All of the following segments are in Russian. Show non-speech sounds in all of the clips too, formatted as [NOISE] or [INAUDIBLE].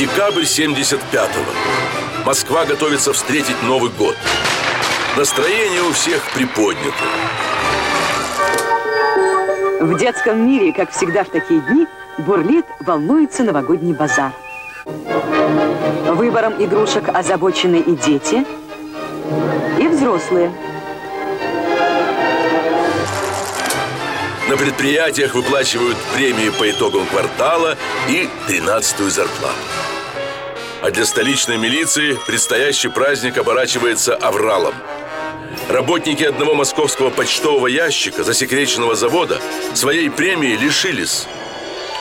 Декабрь 75-го. Москва готовится встретить Новый год. Настроение у всех приподнято. В детском мире, как всегда в такие дни, бурлит, волнуется новогодний базар. Выбором игрушек озабочены и дети, и взрослые. На предприятиях выплачивают премии по итогам квартала и 13-ю зарплату. А для столичной милиции предстоящий праздник оборачивается авралом. Работники одного московского почтового ящика засекреченного завода своей премии лишились.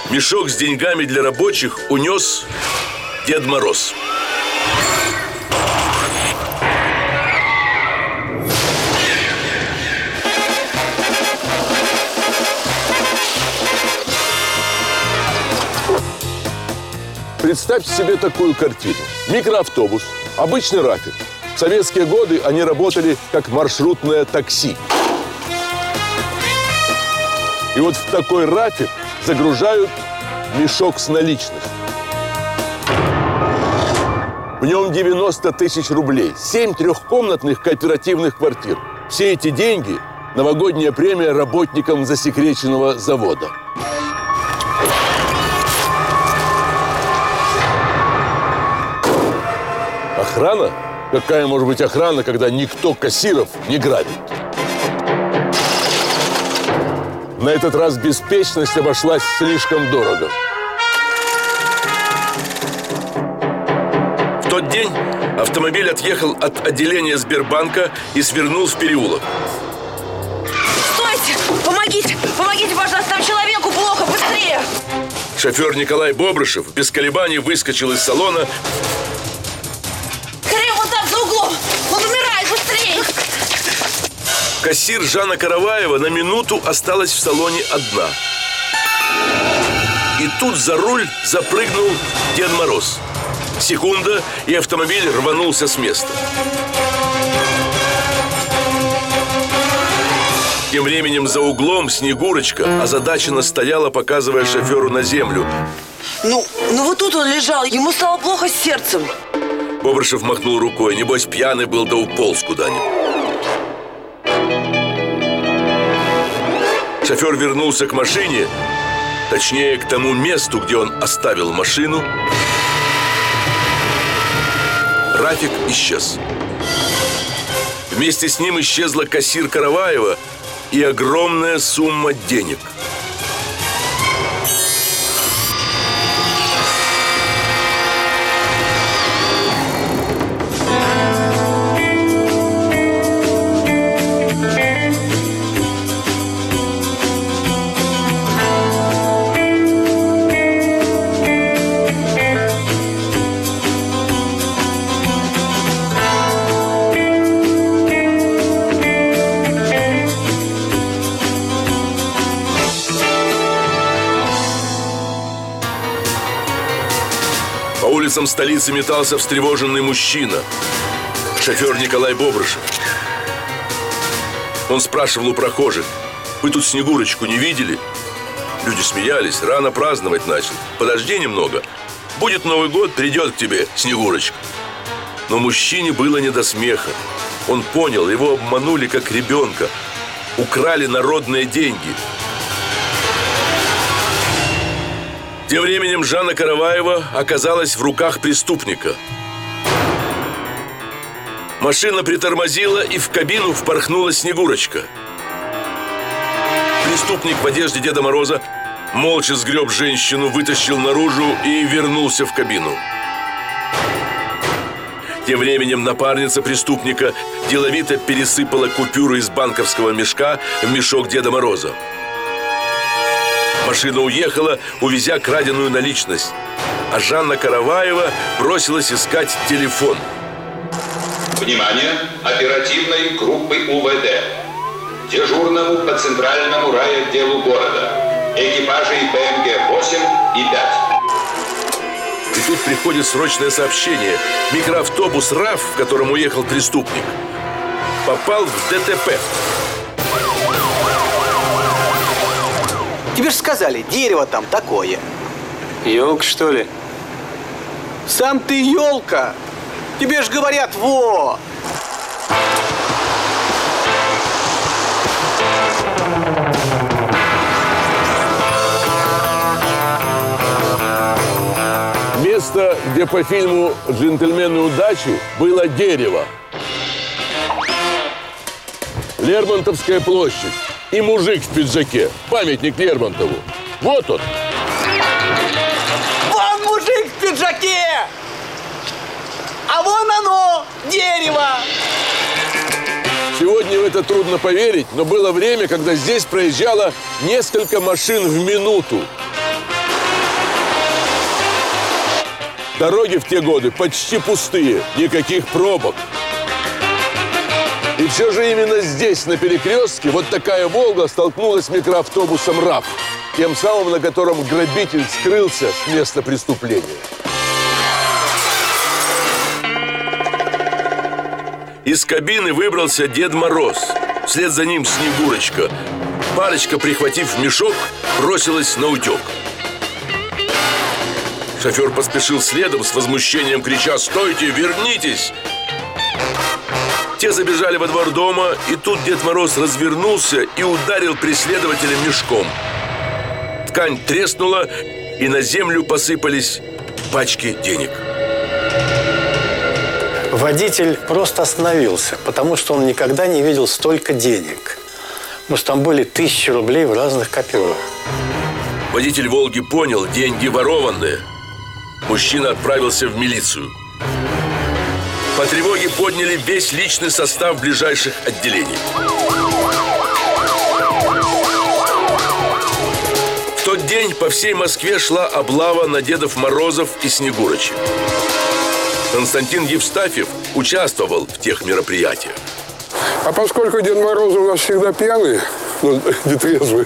Мешок с деньгами для рабочих унес Дед Мороз. Представьте себе такую картину. Микроавтобус, обычный рафик. В советские годы они работали как маршрутное такси. И вот в такой рафик загружают мешок с наличностью. В нем 90 тысяч рублей, 7 трехкомнатных кооперативных квартир. Все эти деньги – новогодняя премия работникам засекреченного завода. Охрана? Какая может быть охрана, когда никто кассиров не грабит? На этот раз беспечность обошлась слишком дорого. В тот день автомобиль отъехал от отделения Сбербанка и свернул в переулок. Стойте! Помогите! Помогите, пожалуйста, там человеку плохо! Быстрее! Шофер Николай Бобрышев без колебаний выскочил из салона Кассир Жанна Караваева на минуту осталась в салоне одна. И тут за руль запрыгнул Дед Мороз. Секунда, и автомобиль рванулся с места. Тем временем за углом Снегурочка озадаченно стояла, показывая шоферу на землю. Ну, ну вот тут он лежал, ему стало плохо с сердцем. Бобрышев махнул рукой. Небось, пьяный был да уполз куда-нибудь. Шофер вернулся к машине, точнее, к тому месту, где он оставил машину. Рафик исчез. Вместе с ним исчезла кассир Караваева и огромная сумма денег. Улицам столицы метался встревоженный мужчина. Шофер Николай Бобрышев. Он спрашивал у прохожих, вы тут Снегурочку не видели? Люди смеялись, рано праздновать начал. Подожди немного. Будет Новый год, придет к тебе Снегурочка. Но мужчине было не до смеха. Он понял, его обманули как ребенка. Украли народные деньги. Тем временем Жанна Караваева оказалась в руках преступника. Машина притормозила, и в кабину впорхнула Снегурочка. Преступник в одежде Деда Мороза молча сгреб женщину, вытащил наружу и вернулся в кабину. Тем временем напарница преступника деловито пересыпала купюры из банковского мешка в мешок Деда Мороза. Машина уехала, увезя краденую наличность. А Жанна Караваева бросилась искать телефон. Внимание! Оперативной группы УВД. Дежурному по центральному райотделу города. Экипажей БМГ-8 и 5. И тут приходит срочное сообщение. Микроавтобус РАФ, в котором уехал преступник, попал в ДТП. Тебе же сказали, дерево там такое. Елк, что ли? Сам ты елка. Тебе ж говорят, во! Место, где по фильму «Джентльмены удачи» было дерево. Лермонтовская площадь. И мужик в пиджаке. Памятник Лермонтову. Вот он. Вон мужик в пиджаке! А вон оно, дерево! Сегодня в это трудно поверить, но было время, когда здесь проезжало несколько машин в минуту. Дороги в те годы почти пустые, никаких пробок. И все же именно здесь, на перекрестке, вот такая «Волга» столкнулась с микроавтобусом «РАФ», тем самым, на котором грабитель скрылся с места преступления. Из кабины выбрался Дед Мороз. Вслед за ним Снегурочка. Парочка, прихватив мешок, бросилась на утек. Шофер поспешил следом с возмущением, крича «Стойте, вернитесь!» Те забежали во двор дома, и тут Дед Мороз развернулся и ударил преследователя мешком. Ткань треснула, и на землю посыпались пачки денег. Водитель просто остановился, потому что он никогда не видел столько денег. Потому что там были тысячи рублей в разных копюрах. Водитель «Волги» понял, деньги ворованные. Мужчина отправился в милицию. По тревоге подняли весь личный состав ближайших отделений. В тот день по всей Москве шла облава на Дедов Морозов и Снегурочек. Константин Евстафьев участвовал в тех мероприятиях. А поскольку Дед Мороз у нас всегда пьяный, ну, [LAUGHS] нетрезвый,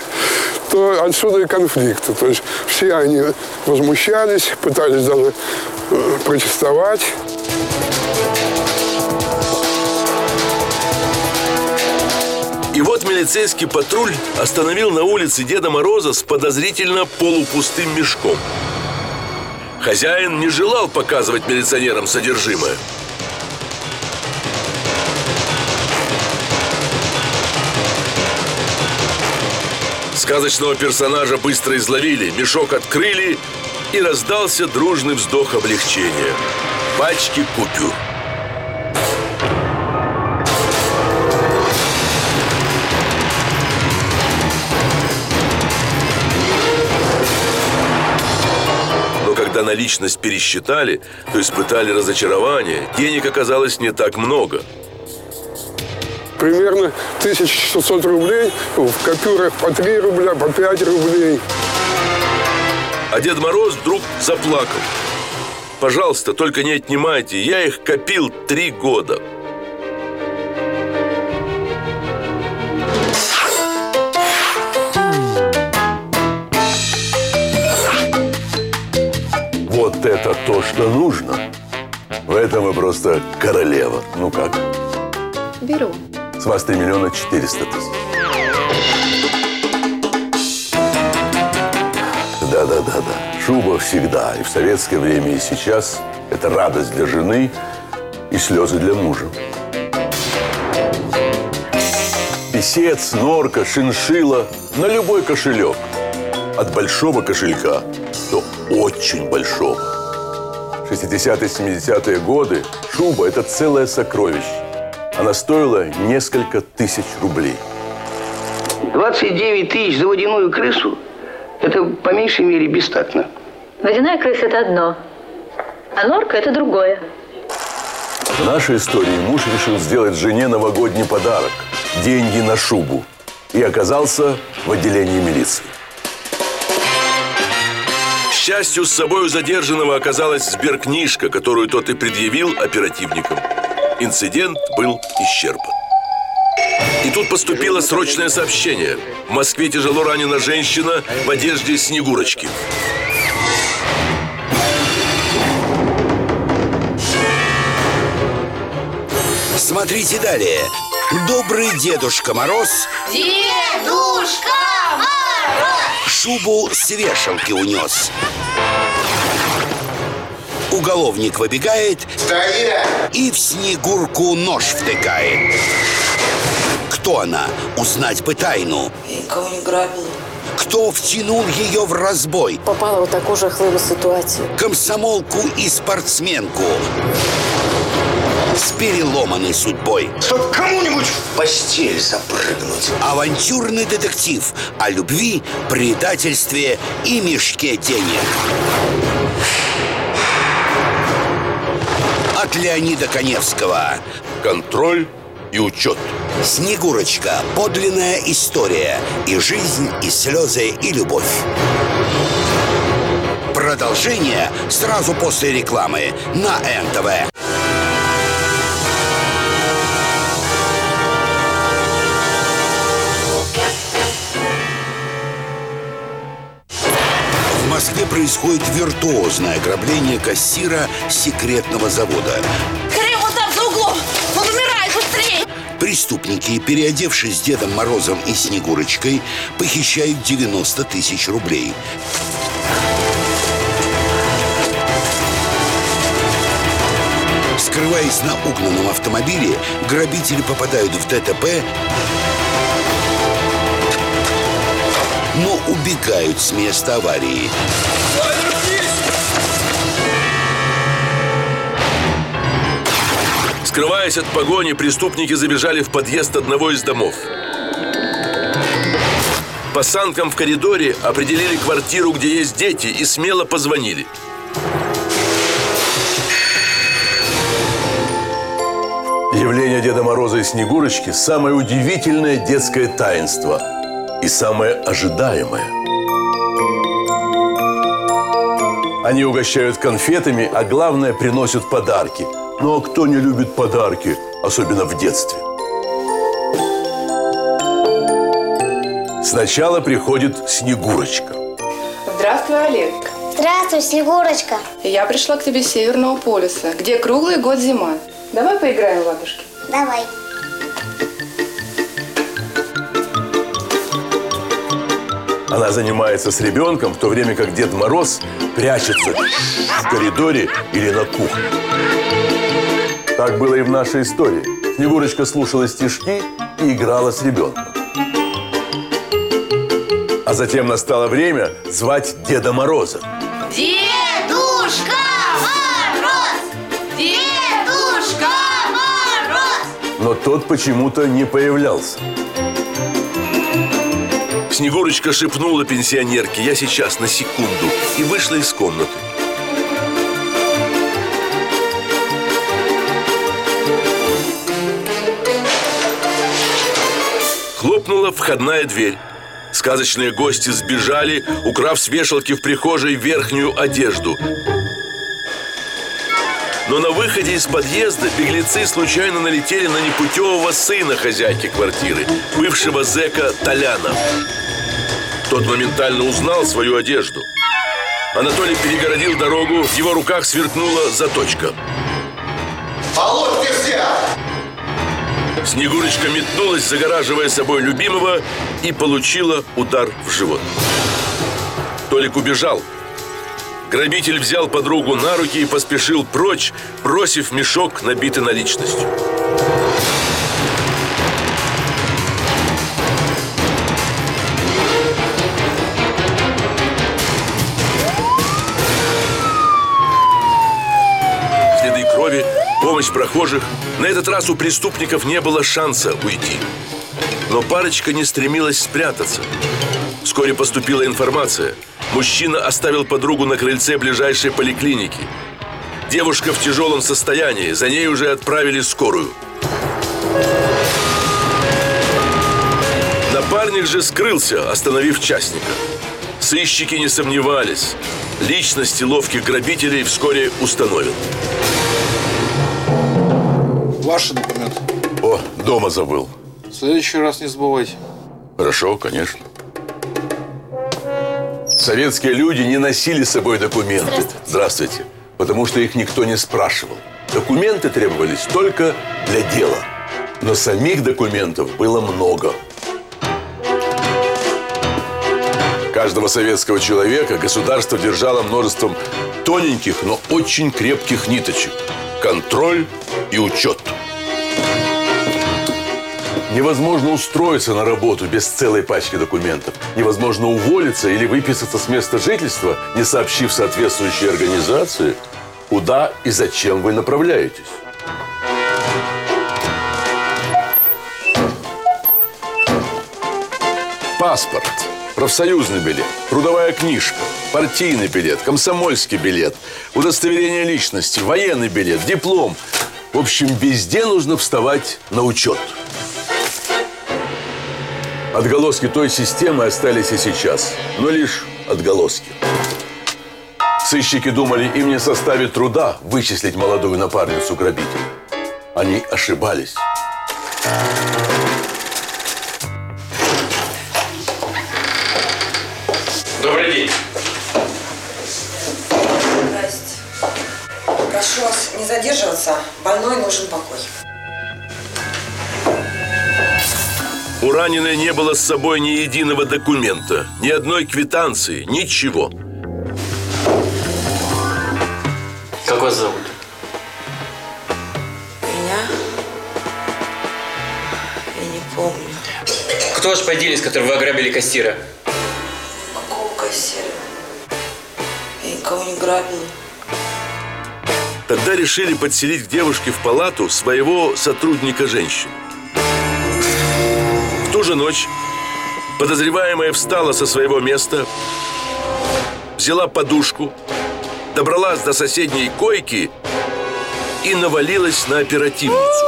то отсюда и конфликты. То есть все они возмущались, пытались даже э, протестовать. И вот милицейский патруль остановил на улице Деда Мороза с подозрительно полупустым мешком. Хозяин не желал показывать милиционерам содержимое. Сказочного персонажа быстро изловили, мешок открыли и раздался дружный вздох облегчения. Пачки купюр. Когда наличность пересчитали, то испытали разочарование. Денег оказалось не так много. Примерно 1600 рублей, в копюрах по 3 рубля, по 5 рублей. А Дед Мороз вдруг заплакал. Пожалуйста, только не отнимайте, я их копил три года. Это то, что нужно. В этом вы просто королева. Ну как? Беру. С вас 3 миллиона 400 тысяч. Да-да-да-да. Шуба всегда, и в советское время, и сейчас. Это радость для жены и слезы для мужа. Песец, норка, шиншила на любой кошелек. От большого кошелька до очень большого. 60-70-е годы шуба – это целое сокровище. Она стоила несколько тысяч рублей. 29 тысяч за водяную крысу – это по меньшей мере бестактно. Водяная крыса – это одно, а норка – это другое. В нашей истории муж решил сделать жене новогодний подарок – деньги на шубу. И оказался в отделении милиции. К счастью, с собой у задержанного оказалась сберкнижка, которую тот и предъявил оперативникам. Инцидент был исчерпан. И тут поступило срочное сообщение. В Москве тяжело ранена женщина в одежде Снегурочки. Смотрите далее. Добрый Дедушка Мороз Дедушка Мороз! Шубу с вешалки унес. Уголовник выбегает и в Снегурку нож втыкает. Кто она? Узнать бы тайну. Я никого не грабила. Кто втянул ее в разбой? Попала в таку жахливу ситуацію. Комсомолку и спортсменку. С переломанной судьбой. Чтоб кому-нибудь в постель запрыгнуть. Авантюрный детектив о любви, предательстве и мешке денег. От Леонида Коневского. Контроль и учет. Снегурочка. Подлинная история. И жизнь, и слезы, и любовь. Продолжение сразу после рекламы на НТВ. Происходит виртуозное ограбление кассира секретного завода. Скорее, вот там, за углом! Он умирает, быстрее! Преступники, переодевшись Дедом Морозом и Снегурочкой, похищают 90 тысяч рублей. Скрываясь на угнанном автомобиле, грабители попадают в ДТП, убегают с места аварии. Скрываясь от погони, преступники забежали в подъезд одного из домов. Пасанкам в коридоре определили квартиру, где есть дети, и смело позвонили. Явление Деда Мороза и Снегурочки – самое удивительное детское таинство и самое ожидаемое. Они угощают конфетами, а главное – приносят подарки. Ну а кто не любит подарки, особенно в детстве? Сначала приходит Снегурочка. Здравствуй, Олег. Здравствуй, Снегурочка. Я пришла к тебе с Северного полюса, где круглый год зима. Давай поиграем в ладушки. Давай. Она занимается с ребенком, в то время как Дед Мороз прячется в коридоре или на кухне. Так было и в нашей истории. Снегурочка слушала стишки и играла с ребенком. А затем настало время звать Деда Мороза. Дедушка Мороз! Дедушка Мороз! Но тот почему-то не появлялся. Снегурочка шепнула пенсионерке «Я сейчас, на секунду» и вышла из комнаты. Хлопнула входная дверь. Сказочные гости сбежали, украв с вешалки в прихожей верхнюю одежду. Но на выходе из подъезда беглецы случайно налетели на непутевого сына хозяйки квартиры, бывшего зэка Толяна. Тот моментально узнал свою одежду. Анатолий перегородил дорогу, в его руках сверкнула заточка. Алло, ты где? Снегурочка метнулась, загораживая собой любимого, и получила удар в живот. Толик убежал. Грабитель взял подругу на руки и поспешил прочь, бросив мешок, набитый наличностью. Следы крови, помощь прохожих. На этот раз у преступников не было шанса уйти. Но парочка не стремилась спрятаться. Вскоре поступила информация. Мужчина оставил подругу на крыльце ближайшей поликлиники. Девушка в тяжелом состоянии, за ней уже отправили скорую. Напарник же скрылся, остановив частника. Сыщики не сомневались. Личности ловких грабителей вскоре установят. Ваши документы. О, дома забыл. В следующий раз не забывайте. Хорошо, конечно. Советские люди не носили с собой документы. Здравствуйте. Здравствуйте. Потому что их никто не спрашивал. Документы требовались только для дела. Но самих документов было много. Каждого советского человека государство держало множеством тоненьких, но очень крепких ниточек. Контроль и учет. Невозможно устроиться на работу без целой пачки документов. Невозможно уволиться или выписаться с места жительства, не сообщив соответствующей организации, куда и зачем вы направляетесь. Паспорт, профсоюзный билет, трудовая книжка, партийный билет, комсомольский билет, удостоверение личности, военный билет, диплом. В общем, везде нужно вставать на учет. Отголоски той системы остались и сейчас, но лишь отголоски. Сыщики думали, им не составит труда вычислить молодую напарницу грабителя. Они ошибались. Добрый день. Здрасте. Прошу вас не задерживаться. Больной нужен покой. У раненой не было с собой ни единого документа, ни одной квитанции, ничего. Как вас зовут? Меня? Я не помню. Кто ваш поделец, который вы ограбили кассира? Какого кассира? Я никого не грабила. Тогда решили подселить к девушке в палату своего сотрудника женщин. Ту же ночь подозреваемая встала со своего места, взяла подушку, добралась до соседней койки и навалилась на оперативницу.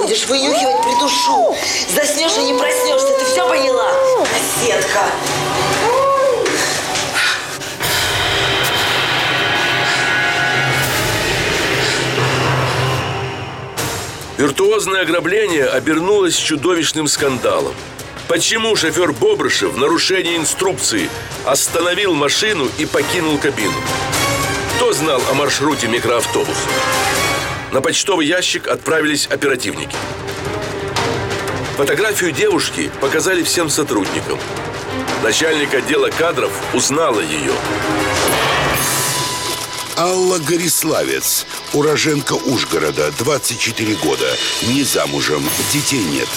Будешь вынюхивать, придушу. Заснешь и не проснешься. Ты все поняла? Наседка. Виртуозное ограбление обернулось чудовищным скандалом. Почему шофер Бобрышев в нарушении инструкции остановил машину и покинул кабину? Кто знал о маршруте микроавтобуса? На почтовый ящик отправились оперативники. Фотографию девушки показали всем сотрудникам. Начальник отдела кадров узнала ее. Алла Гориславец, уроженка Ужгорода, 24 года, не замужем, детей нет.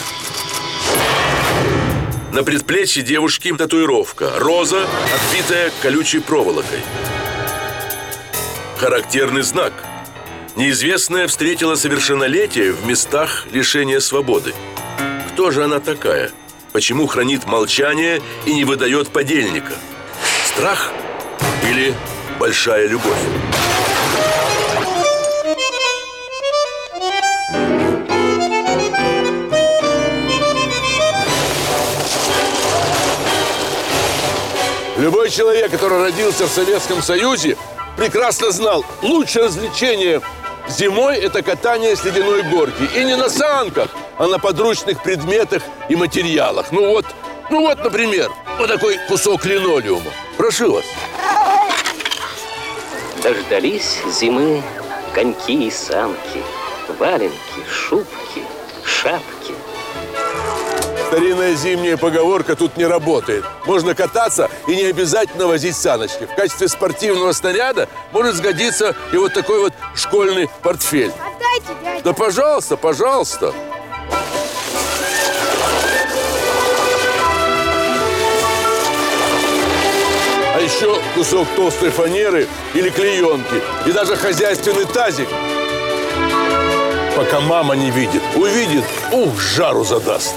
На предплечье девушки татуировка Роза, отбитая колючей проволокой Характерный знак Неизвестная встретила совершеннолетие в местах лишения свободы Кто же она такая? Почему хранит молчание и не выдает подельника? Страх или большая любовь? Любой человек, который родился в Советском Союзе, прекрасно знал, лучшее развлечение зимой – это катание с ледяной горки. И не на санках, а на подручных предметах и материалах. Ну вот, ну вот, например, вот такой кусок линолеума. Прошу вас. Дождались зимы коньки и санки, валенки, шубки, шапки. Старинная зимняя поговорка тут не работает. Можно кататься и не обязательно возить саночки. В качестве спортивного снаряда может сгодиться и вот такой вот школьный портфель. Отдайте, дядя. Да пожалуйста, пожалуйста. А еще кусок толстой фанеры или клеенки. И даже хозяйственный тазик. Пока мама не видит. Увидит, ух, жару задаст.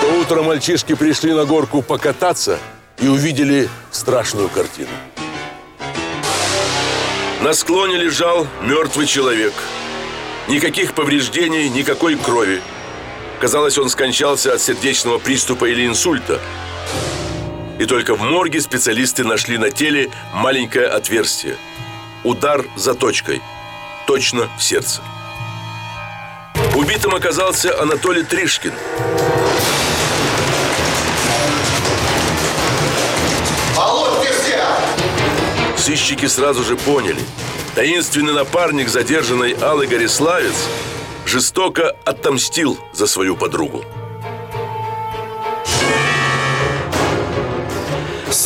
То утром мальчишки пришли на горку покататься и увидели страшную картину. На склоне лежал мертвый человек. Никаких повреждений, никакой крови. Казалось, он скончался от сердечного приступа или инсульта. И только в морге специалисты нашли на теле маленькое отверстие. Удар заточкой. Точно в сердце. Убитым оказался Анатолий Тришкин. Сыщики сразу же поняли. Таинственный напарник задержанной Аллы Гориславец жестоко отомстил за свою подругу.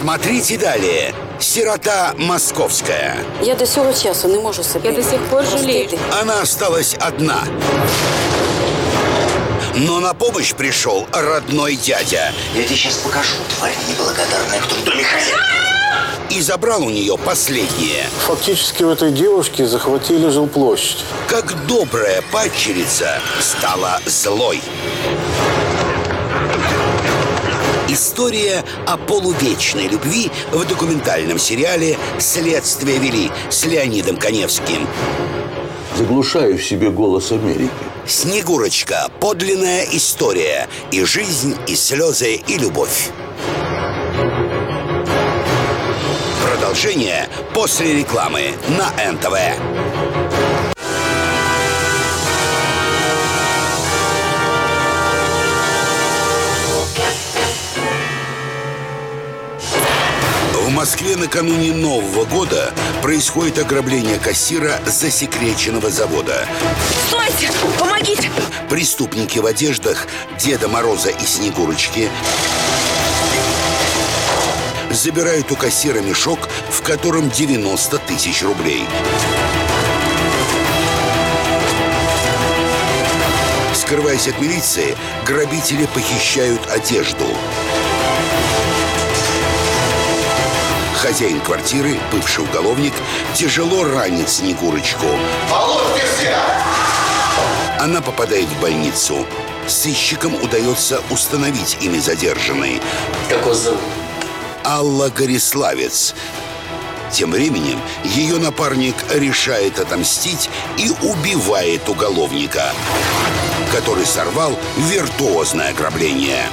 Смотрите далее. Сирота московская. Я до сього часу не можу себе. Я до сих пор жалею. Она осталась одна. Но на помощь пришел родной дядя. Я тебе сейчас покажу, тварь неблагодарная, кто в доме хозяин. И забрал у нее последнее. Фактически в этой девушке захватили жилплощадь. Как добрая падчерица стала злой. История о полувечной любви в документальном сериале «Следствие вели» с Леонидом Коневским. Заглушаю в себе голос Америки. Снегурочка. Подлинная история. И жизнь, и слезы, и любовь. Продолжение после рекламы на НТВ. Москве накануне Нового года происходит ограбление кассира засекреченного завода. Стойте! Помогите! Преступники в одеждах Деда Мороза и Снегурочки забирают у кассира мешок, в котором 90 тысяч рублей. Скрываясь от милиции, грабители похищают одежду. Хозяин квартиры, бывший уголовник, тяжело ранит Снегурочку. Она попадает в больницу. Сыщикам удается установить имя задержанной. Как вас зовут? Алла Гориславец. Тем временем ее напарник решает отомстить и убивает уголовника, который сорвал виртуозное ограбление.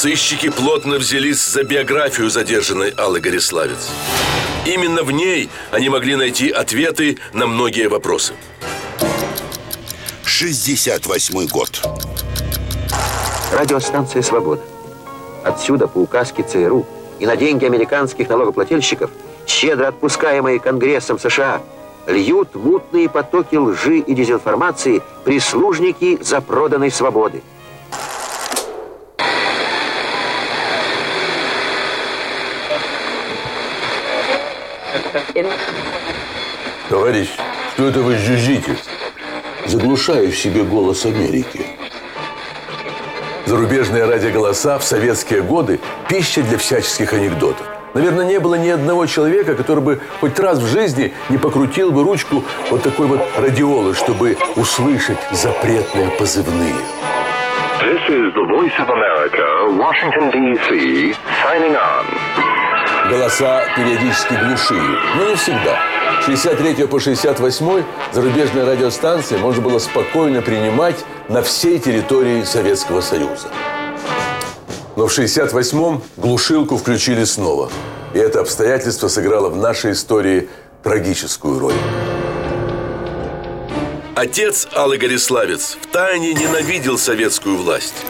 Сыщики плотно взялись за биографию задержанной Аллы Гориславец. Именно в ней они могли найти ответы на многие вопросы. 68 год. Радиостанция «Свобода». Отсюда по указке ЦРУ и на деньги американских налогоплательщиков, щедро отпускаемые Конгрессом США, льют мутные потоки лжи и дезинформации прислужники запроданной свободы. Товарищ, что это вы жужжите? Заглушаю в себе голос Америки. Зарубежные радиоголоса в советские годы – пища для всяческих анекдотов. Наверное, не было ни одного человека, который бы хоть раз в жизни не покрутил бы ручку вот такой вот радиолы, чтобы услышать запретные позывные. This is the Voice of America, Washington, D.C., signing on. Голоса периодически глушили, но не всегда. С 63 по 68 зарубежные радиостанции можно было спокойно принимать на всей территории Советского Союза. Но в 68-м глушилку включили снова. И это обстоятельство сыграло в нашей истории трагическую роль. Отец Аллы Гориславец втайне ненавидел советскую власть.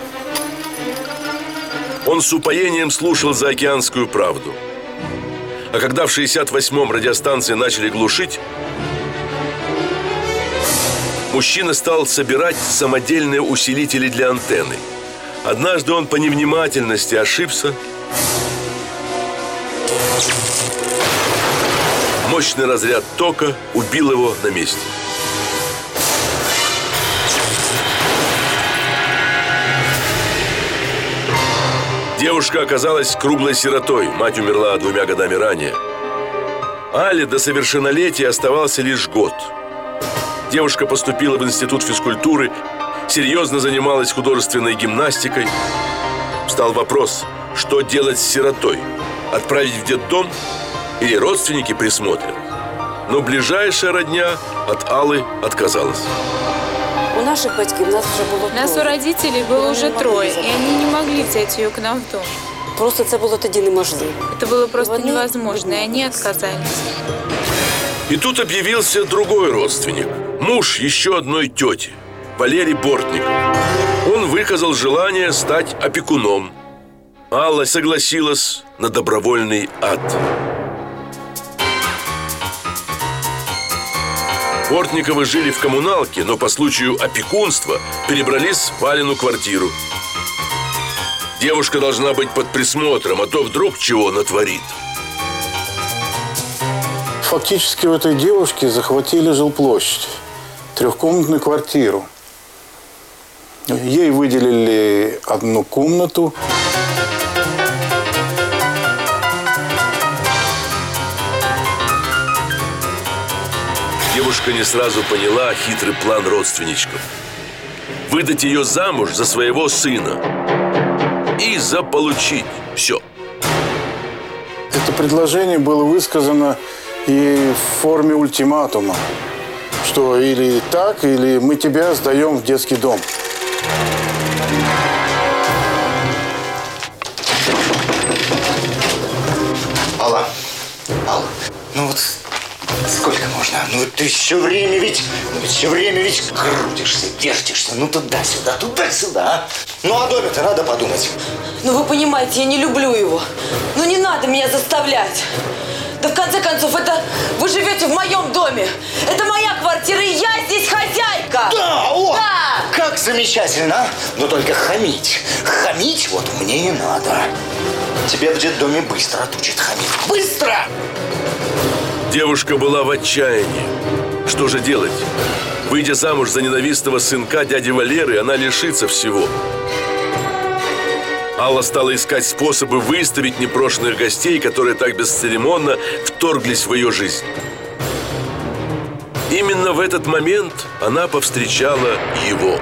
Он с упоением слушал заокеанскую правду. А когда в 68-м радиостанции начали глушить, мужчина стал собирать самодельные усилители для антенны. Однажды он по невнимательности ошибся. Мощный разряд тока убил его на месте. Девушка оказалась круглой сиротой. Мать умерла двумя годами ранее. Але до совершеннолетия оставался лишь год. Девушка поступила в институт физкультуры, серьезно занималась художественной гимнастикой. Встал вопрос, что делать с сиротой? Отправить в детдом или родственники присмотрят? Но ближайшая родня от Аллы отказалась. У наших батьків нас вже було Нас у троє. родителей было Вони уже не могли трое, и забрати. они не могли взять ее к нам в дом. Просто це було тоді неможливо. Это было просто Вони невозможно, и они отказались. И тут объявился другой родственник. Муж еще одной тети, Валерий Бортников. Он выказал желание стать опекуном. Алла согласилась на добровольный ад. Портниковы жили в коммуналке, но по случаю опекунства перебрались в Валину квартиру. Девушка должна быть под присмотром, а то вдруг чего натворит. Фактически у этой девушки захватили жилплощадь, трехкомнатную квартиру. Ей выделили одну комнату. Девушка не сразу поняла хитрый план родственничков. Выдать ее замуж за своего сына и заполучить все. Это предложение было высказано и в форме ультиматума, что или так, или мы тебя сдаем в детский дом. Ну ты все время ведь, все время ведь крутишься, вертишься, ну туда-сюда, туда-сюда, а? Ну о доме-то надо подумать. Ну вы понимаете, я не люблю его. Ну не надо меня заставлять. Да в конце концов, это вы живете в моем доме. Это моя квартира, и я здесь хозяйка. Да, о, Да! как замечательно, а? но только хамить, хамить вот мне не надо. Тебе в детдоме быстро отучат хамить. Быстро! Девушка была в отчаянии. Что же делать? Выйдя замуж за ненавистного сынка дяди Валеры, она лишится всего. Алла стала искать способы выставить непрошенных гостей, которые так бесцеремонно вторглись в ее жизнь. Именно в этот момент она повстречала его.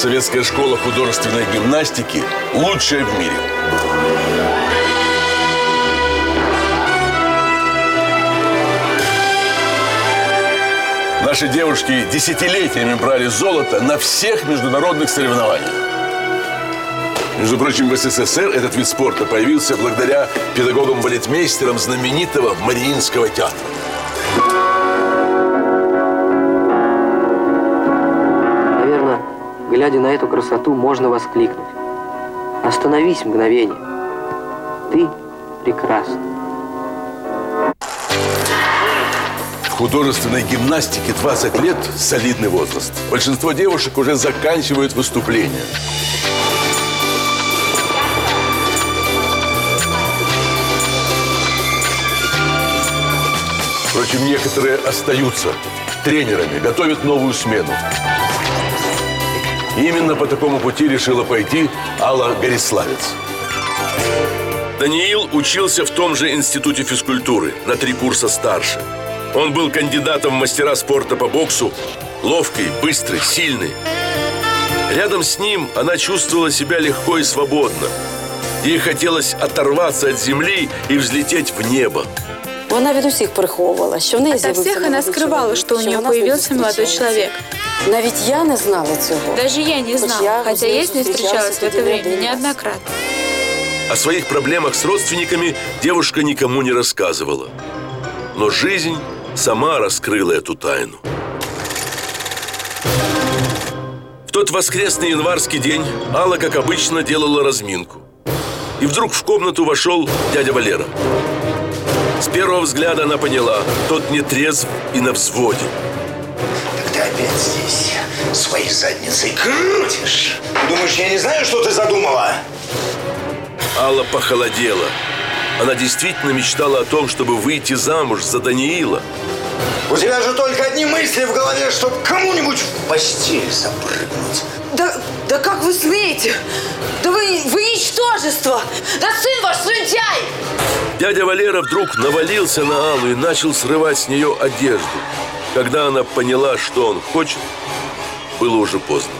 Советская школа художественной гимнастики лучшая в мире. Наши девушки десятилетиями брали золото на всех международных соревнованиях. Между прочим, в СССР этот вид спорта появился благодаря педагогам-балетмейстерам знаменитого Мариинского театра. Глядя на эту красоту, можно воскликнуть. Остановись мгновение. Ты прекрасна. Художественной гимнастике 20 лет – солидный возраст. Большинство девушек уже заканчивают выступления. Впрочем, некоторые остаются тренерами, готовят новую смену. Именно по такому пути решила пойти Алла Гориславец. Даниил учился в том же институте физкультуры, на три курса старше. Он был кандидатом в мастера спорта по боксу, ловкий, быстрый, сильный. Рядом с ним она чувствовала себя легко и свободно. Ей хотелось оторваться от земли и взлететь в небо. Вона від усіх приховувала, що в неї Ото з'явився всіх вона молодий скривала, чоловік, що у нее вона з ним появился молодой зустрічалася. человек. Навіть я не знала цього. Даже я не знала, я хотя я с ней встречалась в это время неоднократно. О своих проблемах с родственниками девушка никому не рассказывала. Но жизнь сама раскрыла эту тайну. В тот воскресный январский день Алла, как обычно, делала разминку. И вдруг в комнату вошел дядя Валера. С первого взгляда она поняла, тот не трезв и на взводе. Опять здесь своей задницей крутишь. Думаешь, я не знаю, что ты задумала? Алла похолодела. Она действительно мечтала о том, чтобы выйти замуж за Даниила. У тебя же только одни мысли в голове, чтобы кому-нибудь в постель запрыгнуть. Да, да как вы смеете? Да вы, вы ничтожество! Да сын ваш слюнтяй! Дядя Валера вдруг навалился на Аллу и начал срывать с нее одежду. Когда она поняла, что он хочет, было уже поздно.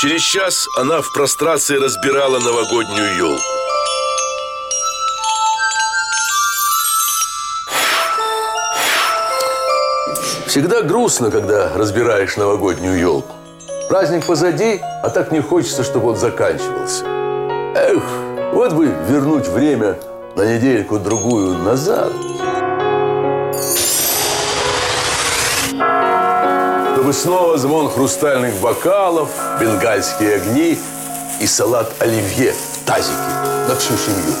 Через час она в прострации разбирала новогоднюю елку. Всегда грустно, когда разбираешь новогоднюю елку. Праздник позади, а так не хочется, чтобы он заканчивался. Эх, вот бы вернуть время на недельку-другую назад. Чтобы снова звон хрустальных бокалов, бенгальские огни и салат оливье в тазике на всю семью.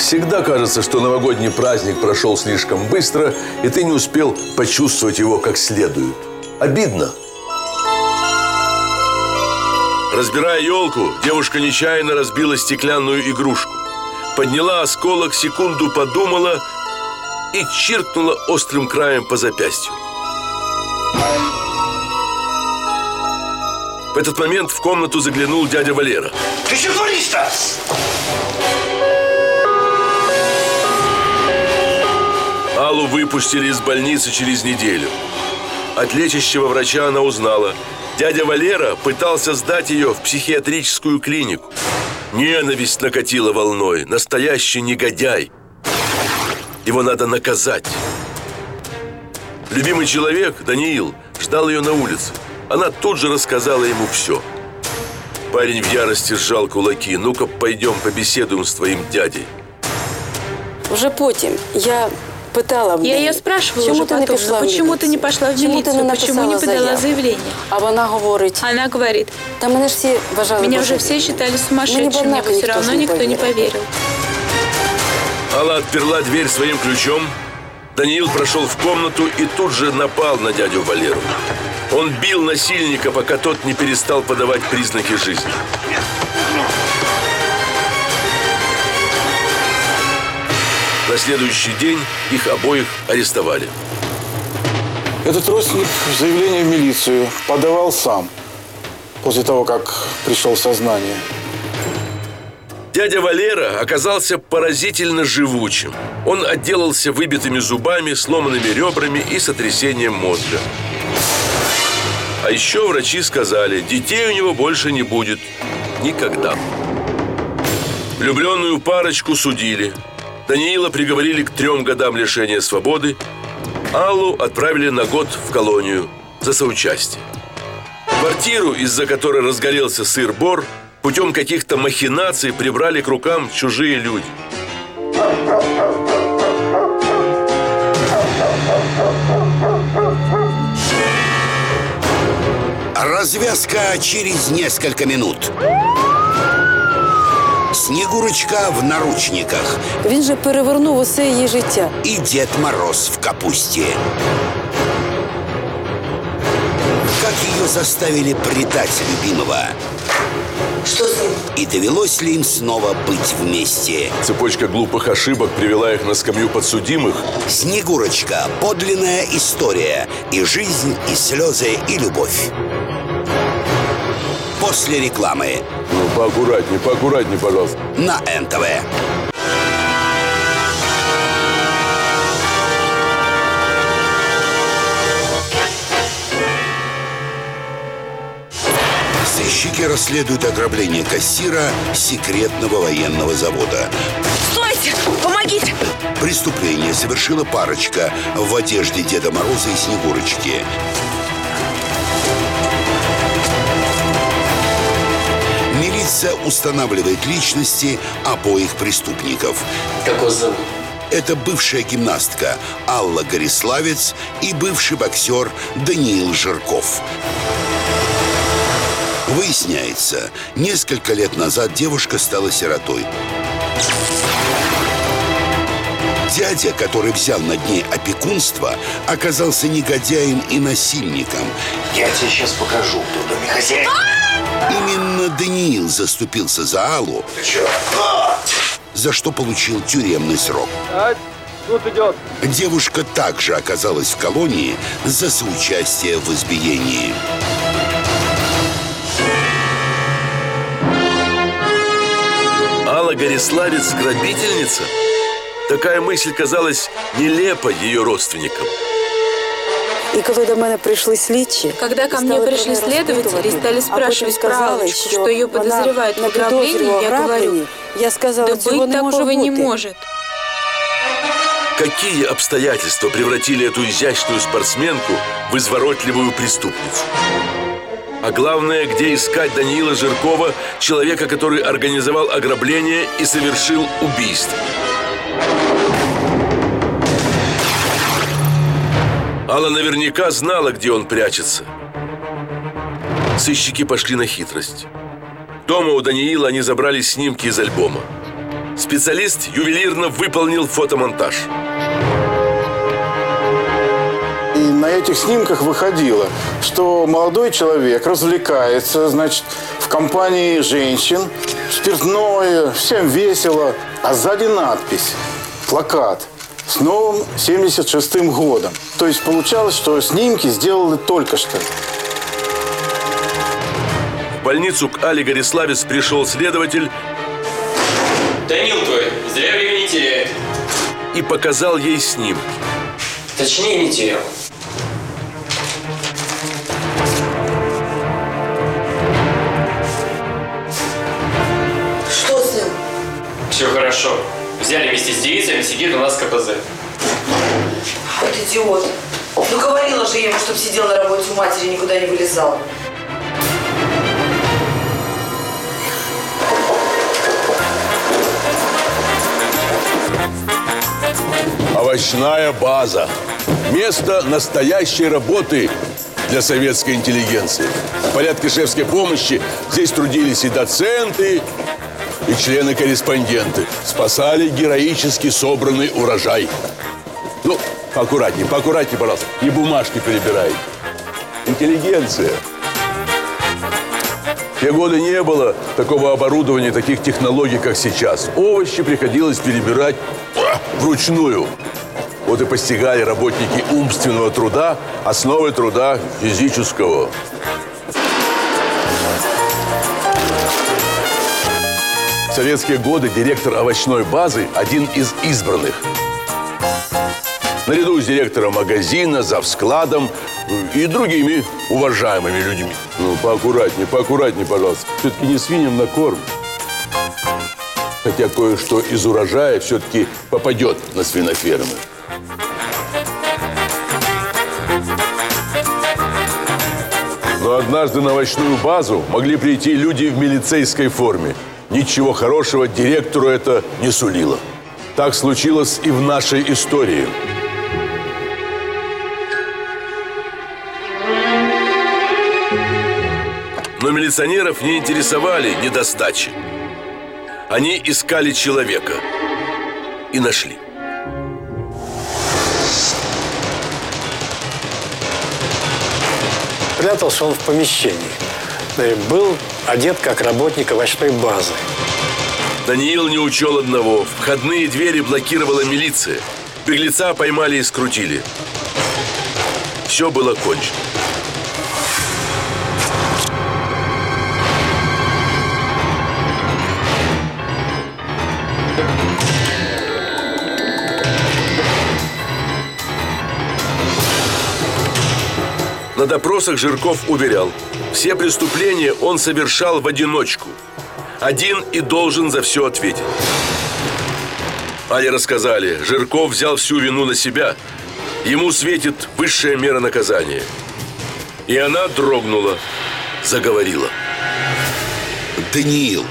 Всегда кажется, что новогодний праздник прошел слишком быстро, и ты не успел почувствовать его как следует. Обидно. Разбирая елку, девушка нечаянно разбила стеклянную игрушку. Подняла осколок, секунду подумала и чиркнула острым краем по запястью. В этот момент в комнату заглянул дядя Валера. Ты что творишь-то? Аллу выпустили из больницы через неделю. От лечащего врача она узнала. Дядя Валера пытался сдать ее в психиатрическую клинику. Ненависть накатила волной. Настоящий негодяй. Его надо наказать. Любимый человек, Даниил, ждал ее на улице. Она тут же рассказала ему все. Парень в ярости сжал кулаки. «Ну-ка, пойдем побеседуем с твоим дядей». Вже потім я питала в Я неї, ее спрашивала чому уже ти не потом, пішла ну, в почему ты не міліцію? пошла в Чому ти не милицию, почему не написала подала заяву? заявление? А вона говорить, Она говорит, та мене ж всі вважали меня уже божевільною. все считали Мені б сумасшедшим, мне однако бы все ніхто ж равно не никто не повірив. поверил. Алла отперла дверь своим ключом. Даниил прошел в комнату и тут же напал на дядю Валеру. Он бил насильника, пока тот не перестал подавать признаки жизни. На следующий день их обоих арестовали. Этот родственник заявление в милицию подавал сам, после того, как пришел в сознание. Дядя Валера оказался поразительно живучим. Он отделался выбитыми зубами, сломанными ребрами и сотрясением мозга. А еще врачи сказали, детей у него больше не будет. Никогда. Влюбленную парочку судили. Даниила приговорили к трем годам лишения свободы. Аллу отправили на год в колонию за соучастие. Квартиру, из-за которой разгорелся сыр-бор, путем каких-то махинаций прибрали к рукам чужие люди. Развязка через несколько минут. Снегурочка в наручниках. Він же перевернув усе її життя. И Дед Мороз в капусте. Как ее заставили предать любимого? Что с ним? И довелось ли им снова быть вместе? Цепочка глупых ошибок привела их на скамью подсудимых. Снегурочка. Подлинная история. И жизнь, и слезы, и любовь. После рекламы Ну, поаккуратнее, поаккуратнее, пожалуйста. на НТВ. Сыщики расследуют ограбление кассира секретного военного завода. Стойте! Помогите! Преступление совершила парочка в одежде Деда Мороза и Снегурочки. Милиция устанавливает личности обоих преступников. Как вас зовут? Это бывшая гимнастка Алла Гориславец и бывший боксер Даниил Жирков. Выясняется, несколько лет назад девушка стала сиротой. Дядя, который взял над ней опекунство, оказался негодяем и насильником. Я тебе сейчас покажу, кто в доме хозяин. Именно Даниил заступился за Аллу, за что получил тюремный срок. Тут идет. Девушка также оказалась в колонии за соучастие в избиении. Алла Гориславец – грабительница? Такая мысль казалась нелепой ее родственникам. І коли до мене прийшли слідчі, Когда ко і мне стали пришли про неї следователи и розпитувати, стали а потім спрашивать про сказали, Аллочку, що что ее вона подозревают в не ограблении, підозрює я говорю, ограбленні, я сказала, да цього быть не може такого не бути. может. Какие обстоятельства превратили эту изящную спортсменку в изворотливую преступницу? А главное, где искать Даниила Жиркова, человека, который организовал ограбление и совершил убийство. Алла наверняка знала, где он прячется. Сыщики пошли на хитрость. Дома у Даниила они забрали снимки из альбома. Специалист ювелирно выполнил фотомонтаж. И на этих снимках выходило, что молодой человек развлекается, значит, в компании женщин, спиртное, всем весело, а сзади надпись, плакат с новым 76-м годом. То есть получалось, что снимки сделали только что. В больницу к Али Гориславец пришел следователь Данил твой, зря время не теряет. и показал ей снимки. Точнее, не терял. Что с ним? Все хорошо. Взяли вместе с девицами, сидит у нас в КПЗ. Вот идиот. Ну говорила же я ему, чтобы сидел на работе у матери и никуда не вылезал. Овощная база. Место настоящей работы для советской интеллигенции. В порядке шефской помощи здесь трудились и доценты, и члены-корреспонденты. Спасали героически собранный урожай. Ну, аккуратнее, поаккуратнее, пожалуйста. Не бумажки перебирай. Интеллигенция. В те годы не было такого оборудования, таких технологий, как сейчас. Овощи приходилось перебирать а, вручную. Вот и постигали работники умственного труда основы труда физического. В советские годы директор овощной базы – один из избранных. Наряду с директором магазина, завскладом и другими уважаемыми людьми. Ну, поаккуратнее, поаккуратнее, пожалуйста. Все-таки не свиньям на корм. Хотя кое-что из урожая все-таки попадет на свинофермы. Но однажды на овощную базу могли прийти люди в милицейской форме. Ничего хорошего директору это не сулило. Так случилось и в нашей истории. Но милиционеров не интересовали недостачи. Они искали человека. И нашли. Прятался он в помещении. Э, Был одет как работник овощной базы. Даниил не учел одного. Входные двери блокировала милиция. Беглеца поймали и скрутили. Все было кончено. На допросах Жирков уверял, все преступления он совершал в одиночку. Один и должен за все ответить. Але рассказали, Жирков взял всю вину на себя. Ему светит высшая мера наказания. И она дрогнула, заговорила. Даниил,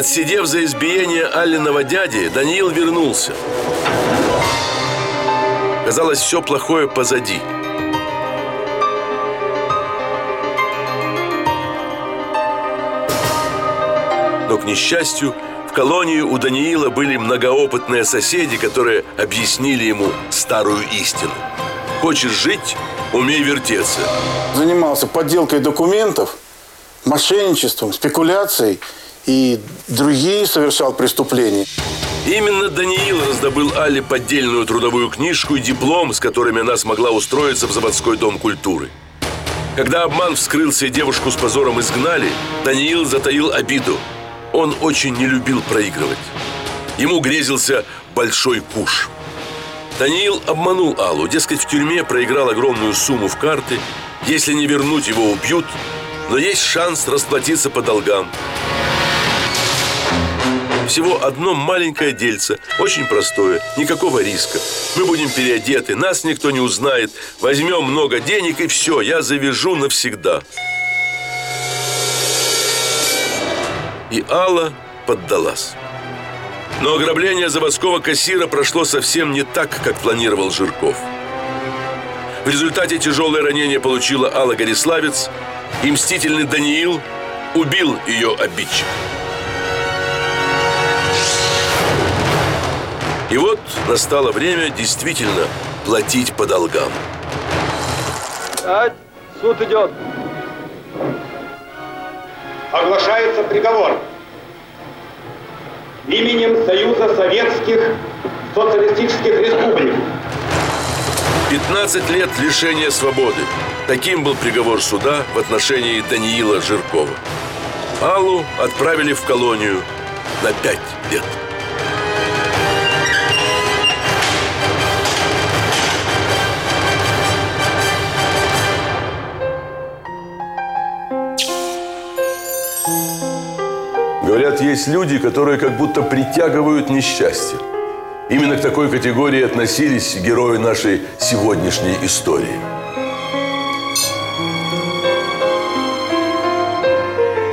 Отсидев за избиение Алленова дяди, Даниил вернулся. Казалось, все плохое позади. Но, к несчастью, в колонии у Даниила были многоопытные соседи, которые объяснили ему старую истину. Хочешь жить – умей вертеться. Занимался подделкой документов, мошенничеством, спекуляцией и другие совершал преступления. Именно Даниил раздобыл Алле поддельную трудовую книжку и диплом, с которыми она смогла устроиться в заводской дом культуры. Когда обман вскрылся и девушку с позором изгнали, Даниил затаил обиду. Он очень не любил проигрывать. Ему грезился большой куш. Даниил обманул Аллу, дескать, в тюрьме проиграл огромную сумму в карты. Если не вернуть, его убьют, но есть шанс расплатиться по долгам. Всего одно маленькое дельце, очень простое, никакого риска. Мы будем переодеты, нас никто не узнает, возьмем много денег и все, я завяжу навсегда. И Алла поддалась. Но ограбление заводского кассира прошло совсем не так, как планировал Жирков. В результате тяжелое ранение получила Алла Гориславец, и мстительный Даниил убил ее обидчика. И вот настало время действительно платить по долгам. Встать! Суд идет. Оглашается приговор. Именем Союза Советских Социалистических Республик 15 лет лишения свободы. Таким был приговор суда в отношении Даниила Жиркова. Аллу отправили в колонию на 5 лет. Говорят, есть люди, которые как будто притягивают несчастье. Именно к такой категории относились герои нашей сегодняшней истории.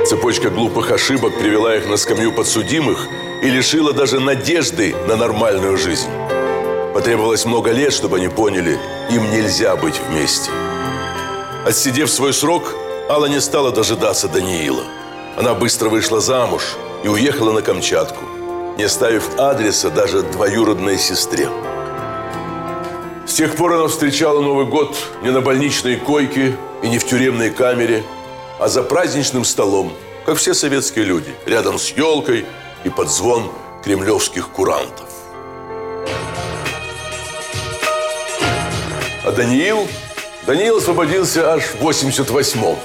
Цепочка глупых ошибок привела их на скамью подсудимых и лишила даже надежды на нормальную жизнь. Потребовалось много лет, чтобы они поняли, им нельзя быть вместе. Отсидев свой срок, Алла не стала дожидаться Даниила. Она быстро вышла замуж и уехала на Камчатку, не оставив адреса даже двоюродной сестре. С тех пор она встречала Новый год не на больничной койке и не в тюремной камере, а за праздничным столом, как все советские люди, рядом с елкой и под звон кремлевских курантов. А Даниил? Даниил освободился аж в 88-м.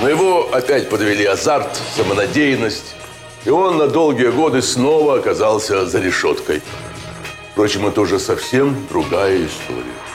Но его опять подвели азарт, самонадеянность, и он на долгие годы снова оказался за решеткой. Впрочем, это уже совсем другая история.